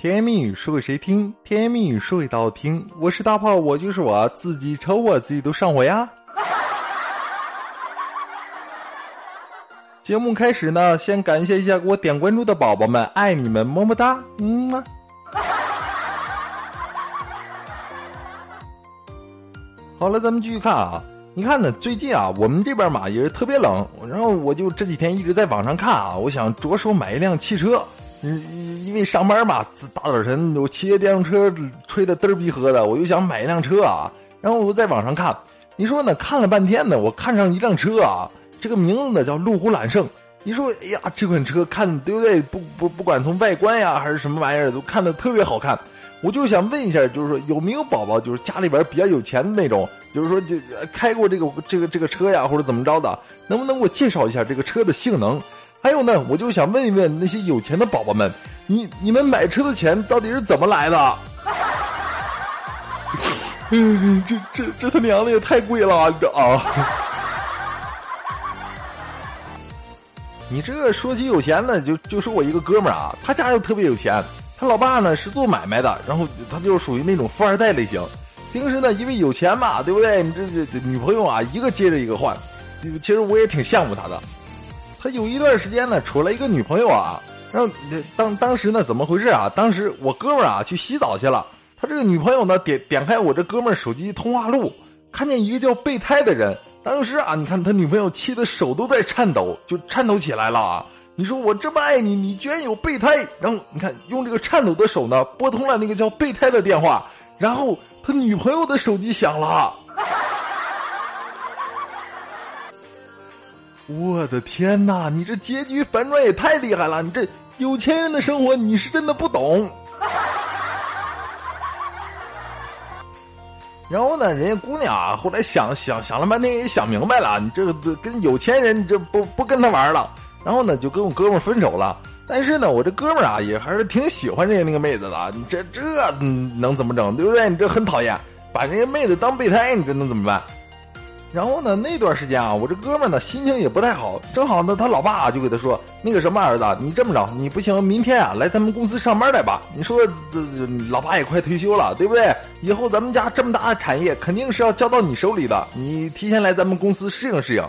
甜言蜜语说给谁听？甜言蜜语说给大家听。我是大炮，我就是我自己瞅我自己都上火呀。节目开始呢，先感谢一下给我点关注的宝宝们，爱你们，么么哒，嗯么。好了，咱们继续看啊。你看呢，最近啊，我们这边嘛也是特别冷，然后我就这几天一直在网上看啊，我想着手买一辆汽车。嗯，因为上班嘛，大早晨我骑着电动车吹的嘚儿逼喝的，我就想买一辆车啊。然后我在网上看，你说呢？看了半天呢，我看上一辆车啊，这个名字呢叫路虎揽胜。你说，哎呀，这款车看对不对？不不，不管从外观呀还是什么玩意儿，都看的特别好看。我就想问一下，就是说有没有宝宝，就是家里边比较有钱的那种，就是说就开过这个这个这个车呀，或者怎么着的，能不能给我介绍一下这个车的性能？还有呢，我就想问一问那些有钱的宝宝们，你你们买车的钱到底是怎么来的？嗯，这这这他娘的也太贵了，这啊！你这说起有钱呢，就就说我一个哥们儿啊，他家又特别有钱，他老爸呢是做买卖的，然后他就属于那种富二代类型。平时呢，因为有钱嘛，对不对？你这这女朋友啊，一个接着一个换，其实我也挺羡慕他的。他有一段时间呢，处了一个女朋友啊，然后当当时呢，怎么回事啊？当时我哥们儿啊去洗澡去了，他这个女朋友呢点点开我这哥们儿手机通话录，看见一个叫备胎的人。当时啊，你看他女朋友气的手都在颤抖，就颤抖起来了啊！你说我这么爱你，你居然有备胎？然后你看用这个颤抖的手呢，拨通了那个叫备胎的电话，然后他女朋友的手机响了。我的天哪！你这结局反转也太厉害了！你这有钱人的生活，你是真的不懂。然后呢，人家姑娘啊，后来想想想了半天，也想明白了，你这个跟有钱人，你这不不跟他玩了。然后呢，就跟我哥们分手了。但是呢，我这哥们啊，也还是挺喜欢人家那个妹子的。你这这能怎么整？对不对？你这很讨厌，把人家妹子当备胎，你这能怎么办？然后呢，那段时间啊，我这哥们呢心情也不太好，正好呢，他老爸就给他说：“那个什么儿子，你这么着，你不行，明天啊来咱们公司上班来吧。你说这老爸也快退休了，对不对？以后咱们家这么大的产业肯定是要交到你手里的，你提前来咱们公司适应适应。”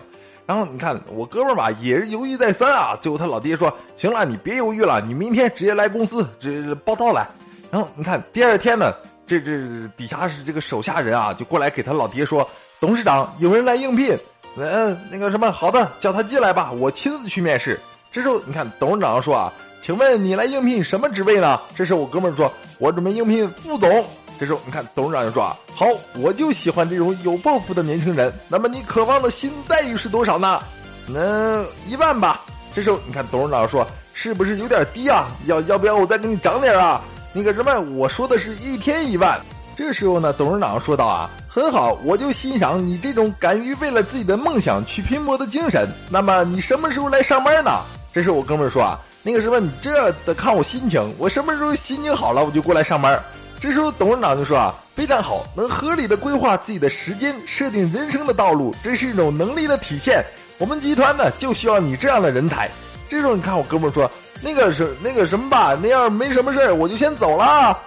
然后你看我哥们吧，也是犹豫再三啊，最后他老爹说：“行了，你别犹豫了，你明天直接来公司这报道来。”然后你看第二天呢，这这底下是这个手下人啊，就过来给他老爹说。董事长有人来应聘，嗯，那个什么，好的，叫他进来吧，我亲自去面试。这时候，你看董事长说啊，请问你来应聘什么职位呢？这时候我哥们说，我准备应聘副总。这时候，你看董事长就说啊，好，我就喜欢这种有抱负的年轻人。那么你渴望的薪资待遇是多少呢？嗯，一万吧。这时候，你看董事长说，是不是有点低啊？要要不要我再给你涨点啊？那个什么，我说的是一天一万。这时候呢，董事长说道啊。很好，我就欣赏你这种敢于为了自己的梦想去拼搏的精神。那么你什么时候来上班呢？这时我哥们儿说啊，那个什么，你这得看我心情，我什么时候心情好了，我就过来上班。这时候董事长就说啊，非常好，能合理的规划自己的时间，设定人生的道路，这是一种能力的体现。我们集团呢就需要你这样的人才。这时候你看我哥们儿说，那个是那个什么吧，那样没什么事儿，我就先走了。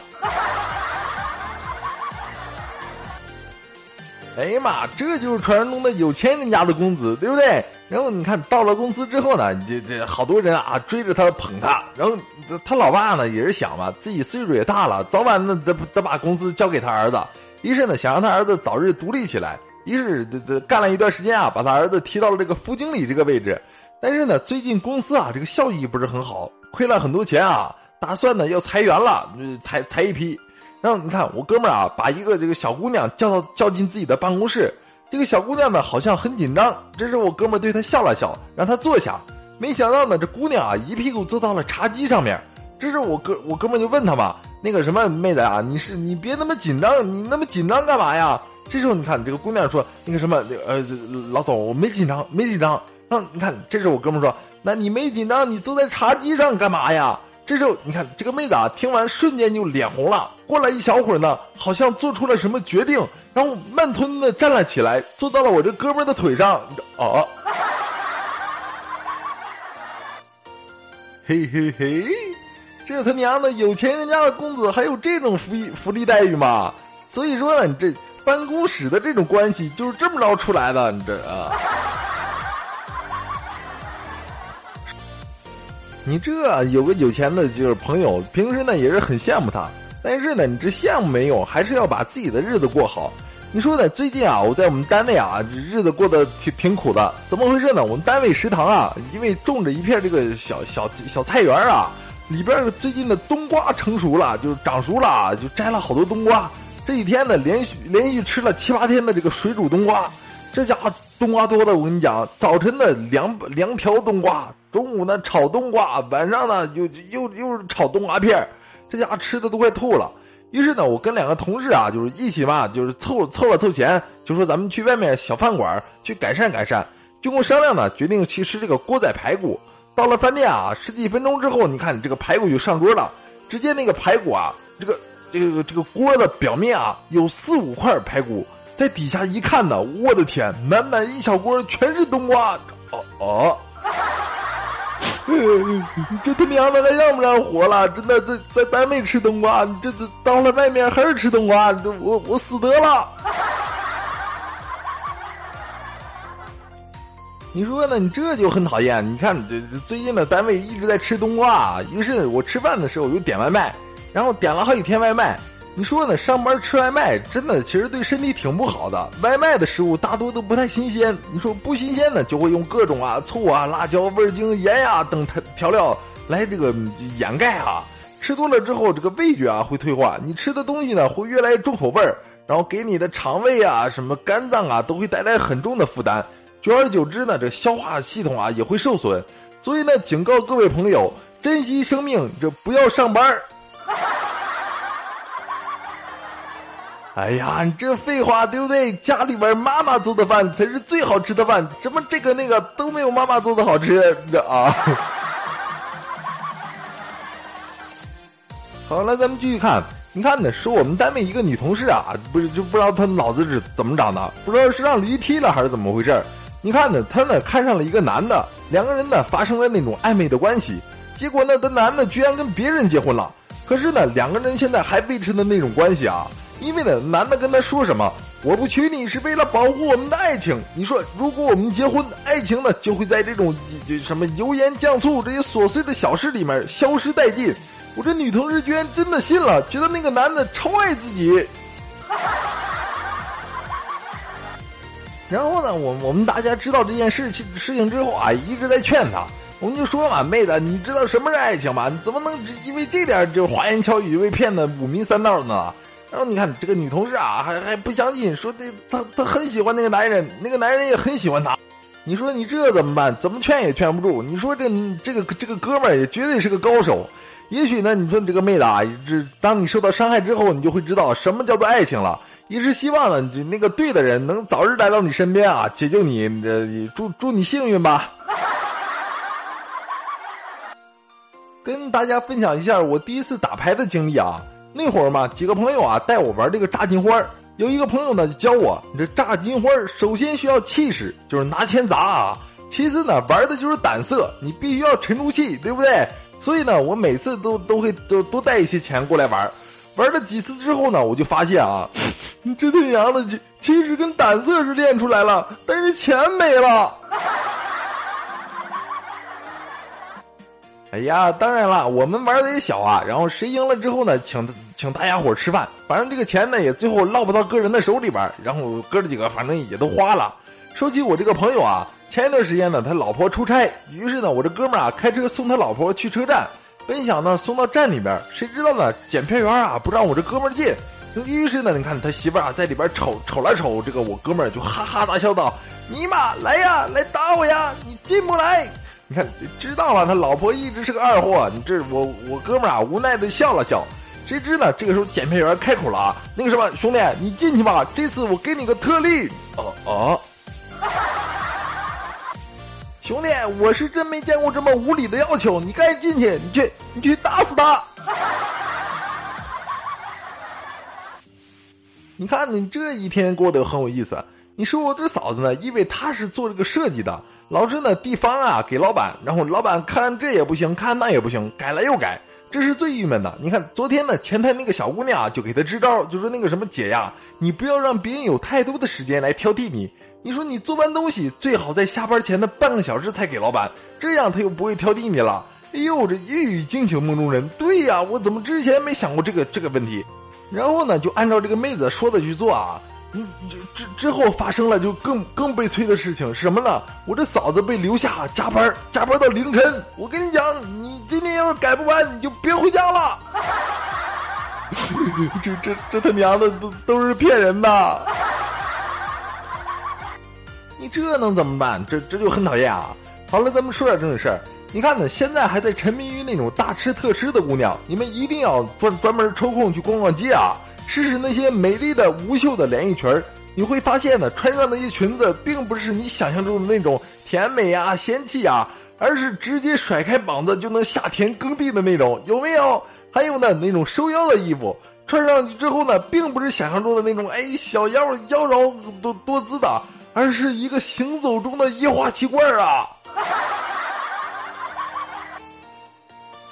哎呀妈，这就是传说中的有钱人家的公子，对不对？然后你看到了公司之后呢，这这好多人啊追着他捧他，然后他老爸呢也是想嘛，自己岁数也大了，早晚呢得得把公司交给他儿子，于是呢想让他儿子早日独立起来，于是这这干了一段时间啊，把他儿子提到了这个副经理这个位置，但是呢最近公司啊这个效益不是很好，亏了很多钱啊，打算呢要裁员了，裁裁一批。然后你看，我哥们儿啊，把一个这个小姑娘叫到叫进自己的办公室。这个小姑娘呢，好像很紧张。这时候我哥们儿对她笑了笑，让她坐下。没想到呢，这姑娘啊，一屁股坐到了茶几上面。这时我哥我哥们儿就问她嘛：“那个什么妹子啊，你是你别那么紧张，你那么紧张干嘛呀？”这时候你看，这个姑娘说：“那个什么，呃，老总，我没紧张，没紧张。”然后你看，这时候我哥们儿说：“那你没紧张，你坐在茶几上干嘛呀？”这时候，你看这个妹子啊，听完瞬间就脸红了。过了一小会儿呢，好像做出了什么决定，然后慢吞吞的站了起来，坐到了我这哥们的腿上。哦，嘿嘿嘿，这他娘的有钱人家的公子还有这种福利福利待遇吗？所以说呢，你这办公室的这种关系就是这么着出来的，你这啊。你这有个有钱的就是朋友，平时呢也是很羡慕他，但是呢，你这羡慕没用，还是要把自己的日子过好。你说呢？最近啊，我在我们单位啊，日子过得挺挺苦的。怎么回事呢？我们单位食堂啊，因为种着一片这个小小小菜园啊，里边最近的冬瓜成熟了，就长熟了，就摘了好多冬瓜。这几天呢，连续连续吃了七八天的这个水煮冬瓜，这家伙冬瓜多的，我跟你讲，早晨的凉凉瓢冬瓜。中午呢炒冬瓜，晚上呢又又又是炒冬瓜片这家吃的都快吐了。于是呢，我跟两个同事啊，就是一起嘛，就是凑凑了凑钱，就说咱们去外面小饭馆去改善改善。经过商量呢，决定去吃这个锅仔排骨。到了饭店啊，十几分钟之后，你看这个排骨就上桌了。直接那个排骨啊，这个这个这个锅的表面啊，有四五块排骨，在底下一看呢，我的天，满满一小锅全是冬瓜。哦哦。这他娘的还让不让活了？真的在在单位吃冬瓜，这这到了外面还是吃冬瓜，这我我死得了。你说呢？你这就很讨厌。你看，这最近的单位一直在吃冬瓜，于是我吃饭的时候我就点外卖，然后点了好几天外卖。你说呢？上班吃外卖真的其实对身体挺不好的。外卖的食物大多都不太新鲜。你说不新鲜呢，就会用各种啊醋啊、辣椒、味精、盐呀等调料来这个掩盖啊。吃多了之后，这个味觉啊会退化，你吃的东西呢会越来越重口味儿，然后给你的肠胃啊、什么肝脏啊都会带来很重的负担。久而久之呢，这消化系统啊也会受损。所以呢，警告各位朋友，珍惜生命，这不要上班。哎呀，你这废话对不对？家里边妈妈做的饭才是最好吃的饭，什么这个那个都没有妈妈做的好吃，的 啊。好了，咱们继续看。你看呢，说我们单位一个女同事啊，不是就不知道她脑子是怎么长的，不知道是让驴踢了还是怎么回事你看呢，她呢看上了一个男的，两个人呢发生了那种暧昧的关系，结果呢，这男的居然跟别人结婚了。可是呢，两个人现在还维持的那种关系啊。因为呢，男的跟他说什么？我不娶你是为了保护我们的爱情。你说，如果我们结婚，爱情呢就会在这种这什么油盐酱醋这些琐碎的小事里面消失殆尽。我这女同事居然真的信了，觉得那个男的超爱自己。然后呢，我我们大家知道这件事情事情之后啊，一直在劝他。我们就说嘛，妹子，你知道什么是爱情吗？你怎么能因为这点就花言巧语被骗的五迷三道呢？然后你看这个女同事啊，还还不相信，说这她她很喜欢那个男人，那个男人也很喜欢她。你说你这怎么办？怎么劝也劝不住。你说这这个这个哥们儿也绝对是个高手。也许呢，你说你这个妹子啊，这当你受到伤害之后，你就会知道什么叫做爱情了。也是希望呢，那个对的人能早日来到你身边啊，解救你。呃，祝祝你幸运吧。跟大家分享一下我第一次打牌的经历啊。那会儿嘛，几个朋友啊带我玩这个炸金花有一个朋友呢就教我，你这炸金花首先需要气势，就是拿钱砸啊；其次呢，玩的就是胆色，你必须要沉住气，对不对？所以呢，我每次都都会都多带一些钱过来玩。玩了几次之后呢，我就发现啊，这他娘的气气势跟胆色是练出来了，但是钱没了。哎呀，当然了，我们玩的也小啊。然后谁赢了之后呢，请请大家伙吃饭。反正这个钱呢，也最后落不到个人的手里边。然后哥几个反正也都花了。说起我这个朋友啊，前一段时间呢，他老婆出差，于是呢，我这哥们儿啊开车送他老婆去车站，本想呢送到站里边，谁知道呢，检票员啊不让我这哥们儿进。于是呢，你看他媳妇儿啊在里边瞅瞅了瞅，这个我哥们儿就哈哈大笑道：“尼玛，来呀，来打我呀，你进不来。”你看，知道了，他老婆一直是个二货。你这我我哥们儿啊，无奈的笑了笑。谁知呢？这个时候检票员开口了啊，那个什么兄弟，你进去吧，这次我给你个特例。哦哦，兄弟，我是真没见过这么无理的要求。你赶紧进去，你去你去打死他。你看你这一天过得很有意思。你说我这嫂子呢，因为她是做这个设计的。老是呢，地方啊给老板，然后老板看这也不行，看那也不行，改了又改，这是最郁闷的。你看，昨天呢，前台那个小姑娘啊，就给他支招，就说那个什么姐呀，你不要让别人有太多的时间来挑剔你。你说你做完东西，最好在下班前的半个小时才给老板，这样他又不会挑剔你了。哎呦，这一语惊醒梦中人。对呀，我怎么之前没想过这个这个问题？然后呢，就按照这个妹子说的去做啊。嗯，之之后发生了就更更悲催的事情是什么呢？我这嫂子被留下加班，加班到凌晨。我跟你讲，你今天要是改不完，你就别回家了。这这这他娘的都都是骗人的！你这能怎么办？这这就很讨厌啊！好了，咱们说点正事。你看呢，现在还在沉迷于那种大吃特吃的姑娘，你们一定要专专门抽空去逛逛街啊！试试那些美丽的无袖的连衣裙儿，你会发现呢，穿上那些裙子并不是你想象中的那种甜美啊、仙气啊，而是直接甩开膀子就能下田耕地的那种，有没有？还有呢，那种收腰的衣服，穿上去之后呢，并不是想象中的那种哎小腰妖娆多多姿的，而是一个行走中的液化气罐啊！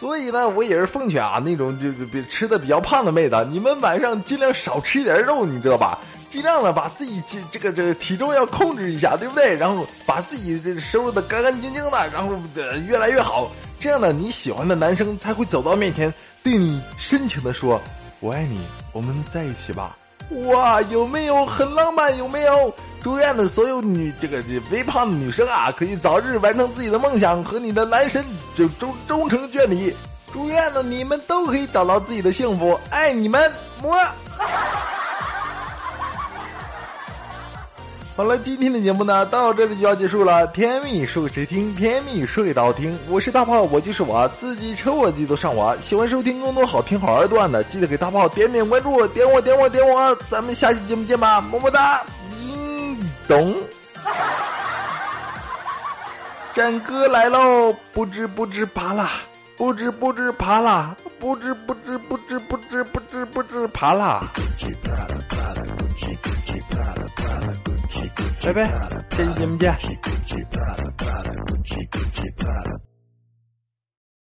所以呢，我也是奉劝啊，那种就就比吃的比较胖的妹子，你们晚上尽量少吃一点肉，你知道吧？尽量的把自己这这个这个体重要控制一下，对不对？然后把自己这收拾的干干净净的，然后越来越好。这样呢，你喜欢的男生才会走到面前，对你深情的说：“我爱你，我们在一起吧。”哇，有没有很浪漫？有没有？祝愿的所有女这个这微胖的女生啊，可以早日完成自己的梦想，和你的男神就终终成眷侣。祝愿的，你们都可以找到自己的幸福，爱你们，么。好了，今天的节目呢到这里就要结束了。甜蜜说给谁听？甜蜜说给大家听。我是大炮，我就是我自己，抽我自己都上我。喜欢收听更多好听好玩段的，记得给大炮点点关注，点我点我点我。咱们下期节目见吧，么么哒，叮咚。战歌来喽，不知不知爬啦，不知不知爬啦，不知不知不知不知不知不知爬啦。拜拜下期节目见